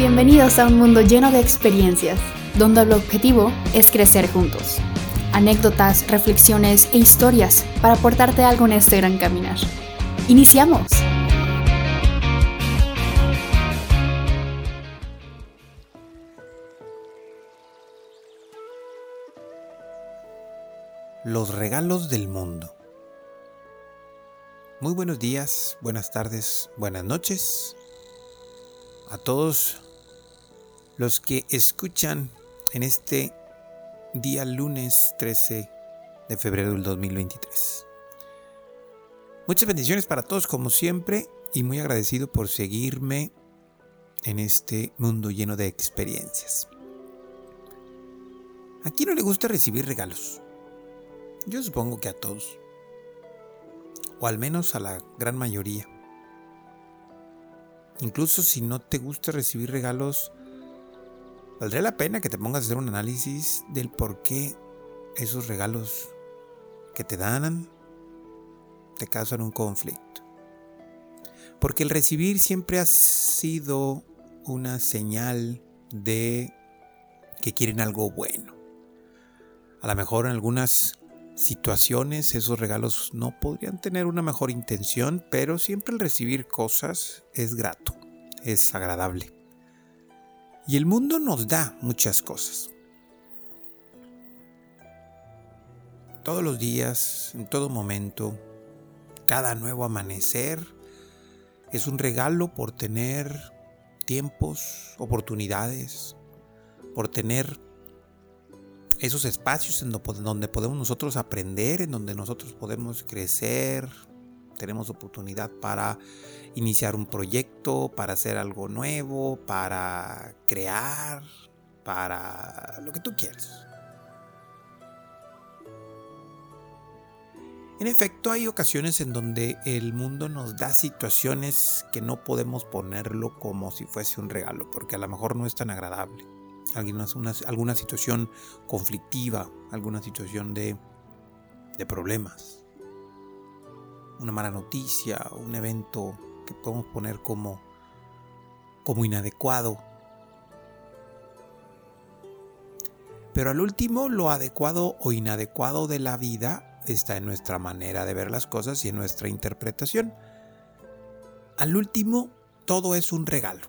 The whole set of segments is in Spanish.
Bienvenidos a un mundo lleno de experiencias, donde el objetivo es crecer juntos. Anécdotas, reflexiones e historias para aportarte algo en este gran caminar. ¡Iniciamos! Los regalos del mundo. Muy buenos días, buenas tardes, buenas noches a todos los que escuchan en este día lunes 13 de febrero del 2023. Muchas bendiciones para todos como siempre y muy agradecido por seguirme en este mundo lleno de experiencias. ¿A quién no le gusta recibir regalos? Yo supongo que a todos. O al menos a la gran mayoría. Incluso si no te gusta recibir regalos, valdría la pena que te pongas a hacer un análisis del por qué esos regalos que te dan te causan un conflicto. Porque el recibir siempre ha sido una señal de que quieren algo bueno. A lo mejor en algunas situaciones, esos regalos no podrían tener una mejor intención, pero siempre el recibir cosas es grato, es agradable. Y el mundo nos da muchas cosas. Todos los días, en todo momento, cada nuevo amanecer es un regalo por tener tiempos, oportunidades, por tener esos espacios en donde podemos nosotros aprender, en donde nosotros podemos crecer, tenemos oportunidad para iniciar un proyecto, para hacer algo nuevo, para crear, para lo que tú quieras. En efecto, hay ocasiones en donde el mundo nos da situaciones que no podemos ponerlo como si fuese un regalo, porque a lo mejor no es tan agradable alguna, alguna situación conflictiva, alguna situación de, de problemas, una mala noticia, un evento que podemos poner como, como inadecuado. Pero al último, lo adecuado o inadecuado de la vida está en nuestra manera de ver las cosas y en nuestra interpretación. Al último, todo es un regalo.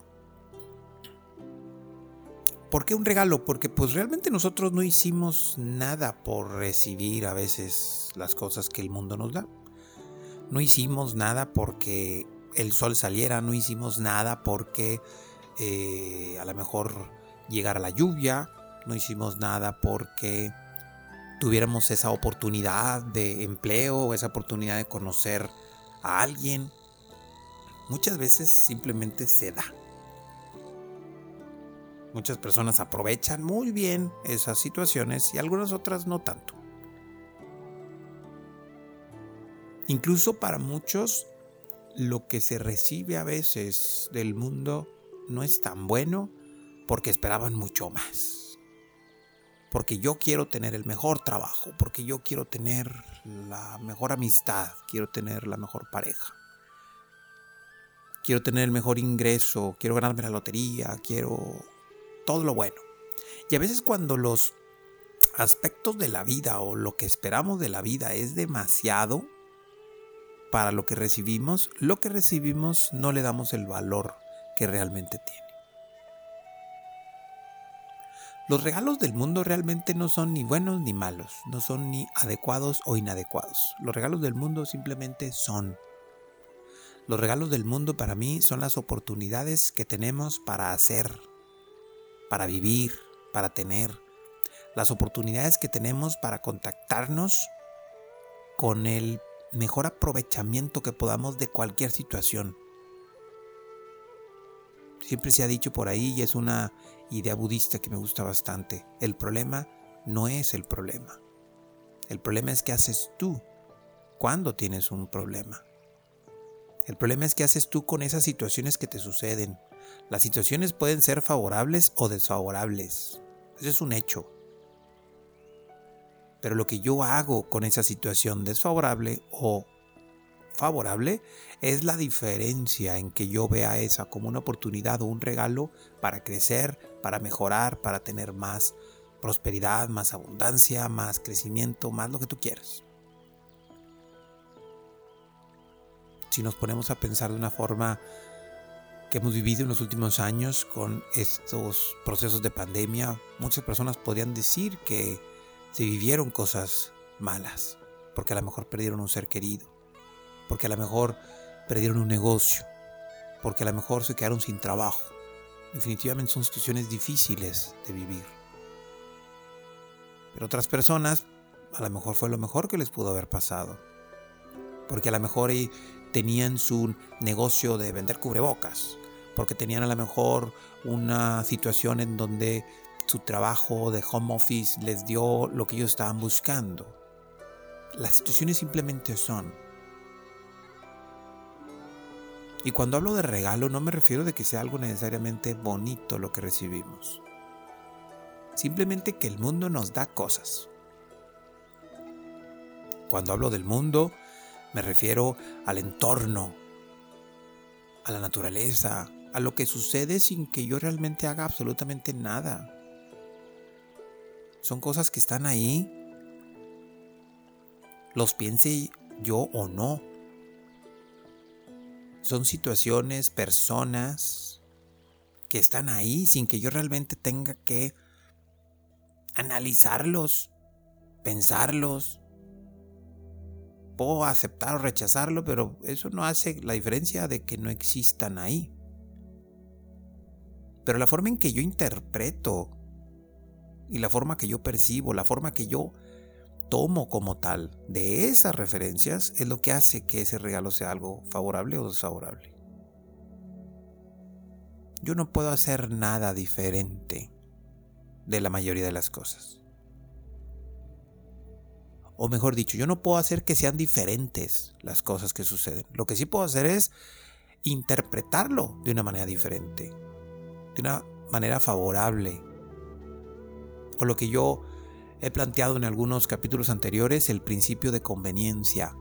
¿Por qué un regalo? Porque pues realmente nosotros no hicimos nada por recibir a veces las cosas que el mundo nos da. No hicimos nada porque el sol saliera, no hicimos nada porque eh, a lo mejor llegara la lluvia, no hicimos nada porque tuviéramos esa oportunidad de empleo, esa oportunidad de conocer a alguien. Muchas veces simplemente se da. Muchas personas aprovechan muy bien esas situaciones y algunas otras no tanto. Incluso para muchos lo que se recibe a veces del mundo no es tan bueno porque esperaban mucho más. Porque yo quiero tener el mejor trabajo, porque yo quiero tener la mejor amistad, quiero tener la mejor pareja. Quiero tener el mejor ingreso, quiero ganarme la lotería, quiero todo lo bueno. Y a veces cuando los aspectos de la vida o lo que esperamos de la vida es demasiado para lo que recibimos, lo que recibimos no le damos el valor que realmente tiene. Los regalos del mundo realmente no son ni buenos ni malos, no son ni adecuados o inadecuados. Los regalos del mundo simplemente son. Los regalos del mundo para mí son las oportunidades que tenemos para hacer, para vivir, para tener, las oportunidades que tenemos para contactarnos con el mejor aprovechamiento que podamos de cualquier situación. Siempre se ha dicho por ahí y es una idea budista que me gusta bastante. El problema no es el problema. El problema es qué haces tú cuando tienes un problema. El problema es qué haces tú con esas situaciones que te suceden, las situaciones pueden ser favorables o desfavorables. Eso es un hecho. Pero lo que yo hago con esa situación desfavorable o favorable es la diferencia en que yo vea esa como una oportunidad o un regalo para crecer, para mejorar, para tener más prosperidad, más abundancia, más crecimiento, más lo que tú quieras. Si nos ponemos a pensar de una forma que hemos vivido en los últimos años con estos procesos de pandemia, muchas personas podrían decir que se vivieron cosas malas, porque a lo mejor perdieron un ser querido, porque a lo mejor perdieron un negocio, porque a lo mejor se quedaron sin trabajo. Definitivamente son situaciones difíciles de vivir. Pero otras personas, a lo mejor fue lo mejor que les pudo haber pasado. Porque a lo mejor tenían su negocio de vender cubrebocas. Porque tenían a lo mejor una situación en donde su trabajo de home office les dio lo que ellos estaban buscando. Las situaciones simplemente son. Y cuando hablo de regalo no me refiero de que sea algo necesariamente bonito lo que recibimos. Simplemente que el mundo nos da cosas. Cuando hablo del mundo, me refiero al entorno, a la naturaleza, a lo que sucede sin que yo realmente haga absolutamente nada. Son cosas que están ahí, los piense yo o no. Son situaciones, personas que están ahí sin que yo realmente tenga que analizarlos, pensarlos. Puedo aceptar o rechazarlo, pero eso no hace la diferencia de que no existan ahí. Pero la forma en que yo interpreto y la forma que yo percibo, la forma que yo tomo como tal de esas referencias es lo que hace que ese regalo sea algo favorable o desfavorable. Yo no puedo hacer nada diferente de la mayoría de las cosas. O mejor dicho, yo no puedo hacer que sean diferentes las cosas que suceden. Lo que sí puedo hacer es interpretarlo de una manera diferente, de una manera favorable. O lo que yo he planteado en algunos capítulos anteriores, el principio de conveniencia.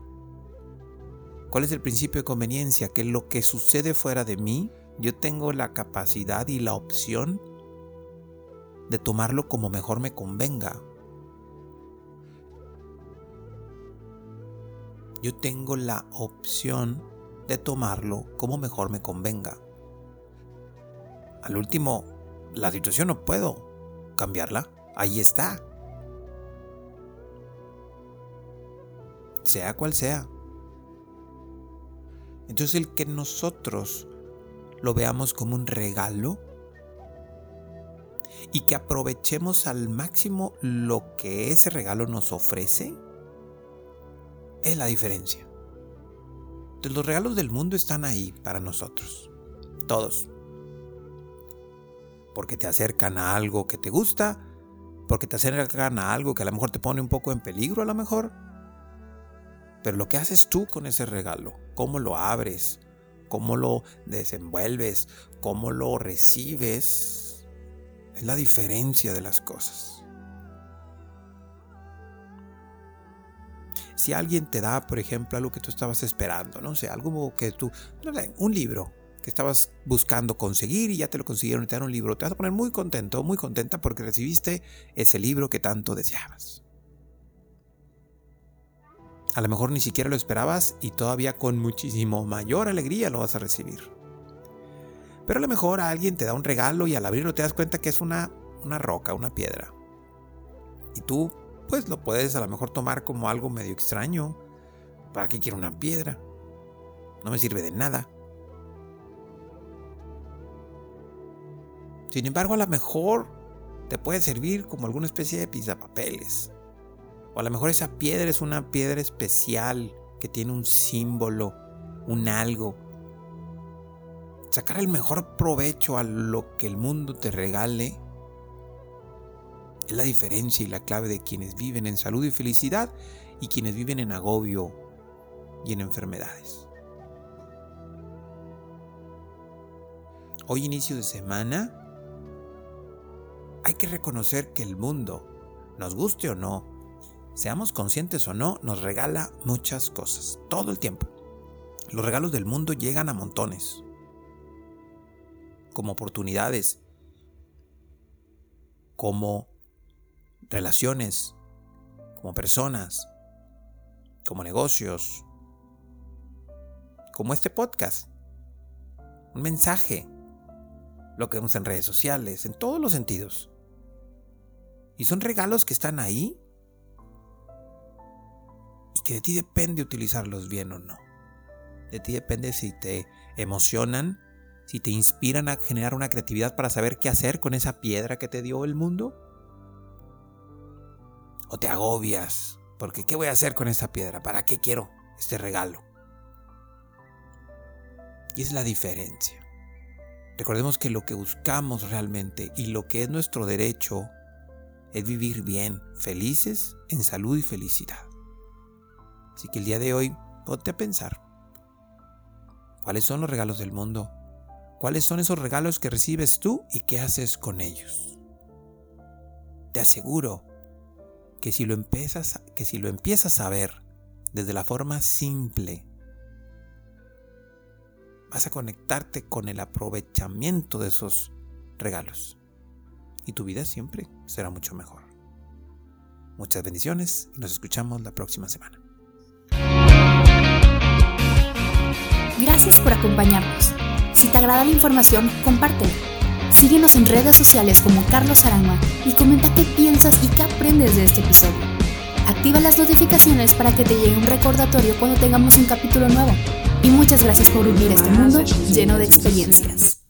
¿Cuál es el principio de conveniencia? Que lo que sucede fuera de mí, yo tengo la capacidad y la opción de tomarlo como mejor me convenga. Yo tengo la opción de tomarlo como mejor me convenga. Al último, la situación no puedo cambiarla. Ahí está. Sea cual sea. Entonces el que nosotros lo veamos como un regalo y que aprovechemos al máximo lo que ese regalo nos ofrece, es la diferencia. Entonces, los regalos del mundo están ahí para nosotros, todos. Porque te acercan a algo que te gusta, porque te acercan a algo que a lo mejor te pone un poco en peligro, a lo mejor. Pero lo que haces tú con ese regalo, cómo lo abres, cómo lo desenvuelves, cómo lo recibes, es la diferencia de las cosas. Si alguien te da, por ejemplo, algo que tú estabas esperando, no sé, algo que tú, no sé, un libro que estabas buscando conseguir y ya te lo consiguieron y te dan un libro, te vas a poner muy contento, muy contenta porque recibiste ese libro que tanto deseabas. A lo mejor ni siquiera lo esperabas y todavía con muchísimo mayor alegría lo vas a recibir. Pero a lo mejor alguien te da un regalo y al abrirlo te das cuenta que es una, una roca, una piedra. Y tú pues lo puedes a lo mejor tomar como algo medio extraño. ¿Para qué quiero una piedra? No me sirve de nada. Sin embargo, a lo mejor te puede servir como alguna especie de pizapapeles. O a lo mejor esa piedra es una piedra especial que tiene un símbolo, un algo sacar el mejor provecho a lo que el mundo te regale es la diferencia y la clave de quienes viven en salud y felicidad y quienes viven en agobio y en enfermedades. Hoy inicio de semana hay que reconocer que el mundo, nos guste o no, seamos conscientes o no, nos regala muchas cosas, todo el tiempo. Los regalos del mundo llegan a montones, como oportunidades, como relaciones, como personas, como negocios, como este podcast. Un mensaje, lo que vemos en redes sociales, en todos los sentidos. Y son regalos que están ahí y que de ti depende utilizarlos bien o no. De ti depende si te emocionan, si te inspiran a generar una creatividad para saber qué hacer con esa piedra que te dio el mundo. O te agobias, porque ¿qué voy a hacer con esa piedra? ¿Para qué quiero este regalo? Y es la diferencia. Recordemos que lo que buscamos realmente y lo que es nuestro derecho es vivir bien, felices, en salud y felicidad. Así que el día de hoy, ponte a pensar. ¿Cuáles son los regalos del mundo? ¿Cuáles son esos regalos que recibes tú y qué haces con ellos? Te aseguro que si lo empiezas, que si lo empiezas a ver desde la forma simple, vas a conectarte con el aprovechamiento de esos regalos. Y tu vida siempre será mucho mejor. Muchas bendiciones y nos escuchamos la próxima semana. Gracias por acompañarnos. Si te agrada la información, compártela. Síguenos en redes sociales como Carlos Arama y comenta qué piensas y qué aprendes de este episodio. Activa las notificaciones para que te llegue un recordatorio cuando tengamos un capítulo nuevo. Y muchas gracias por vivir este mundo lleno de experiencias.